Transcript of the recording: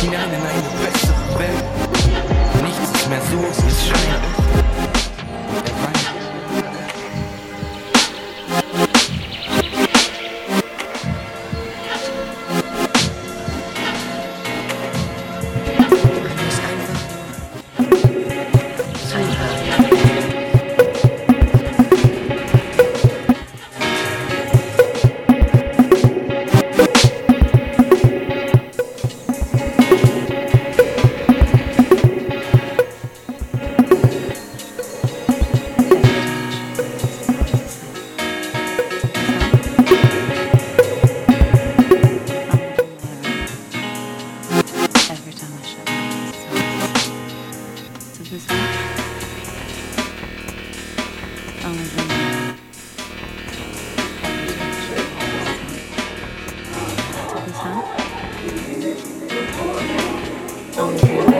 hinein in eine bessere Welt. Nichts ist mehr so, wie es scheint. on the.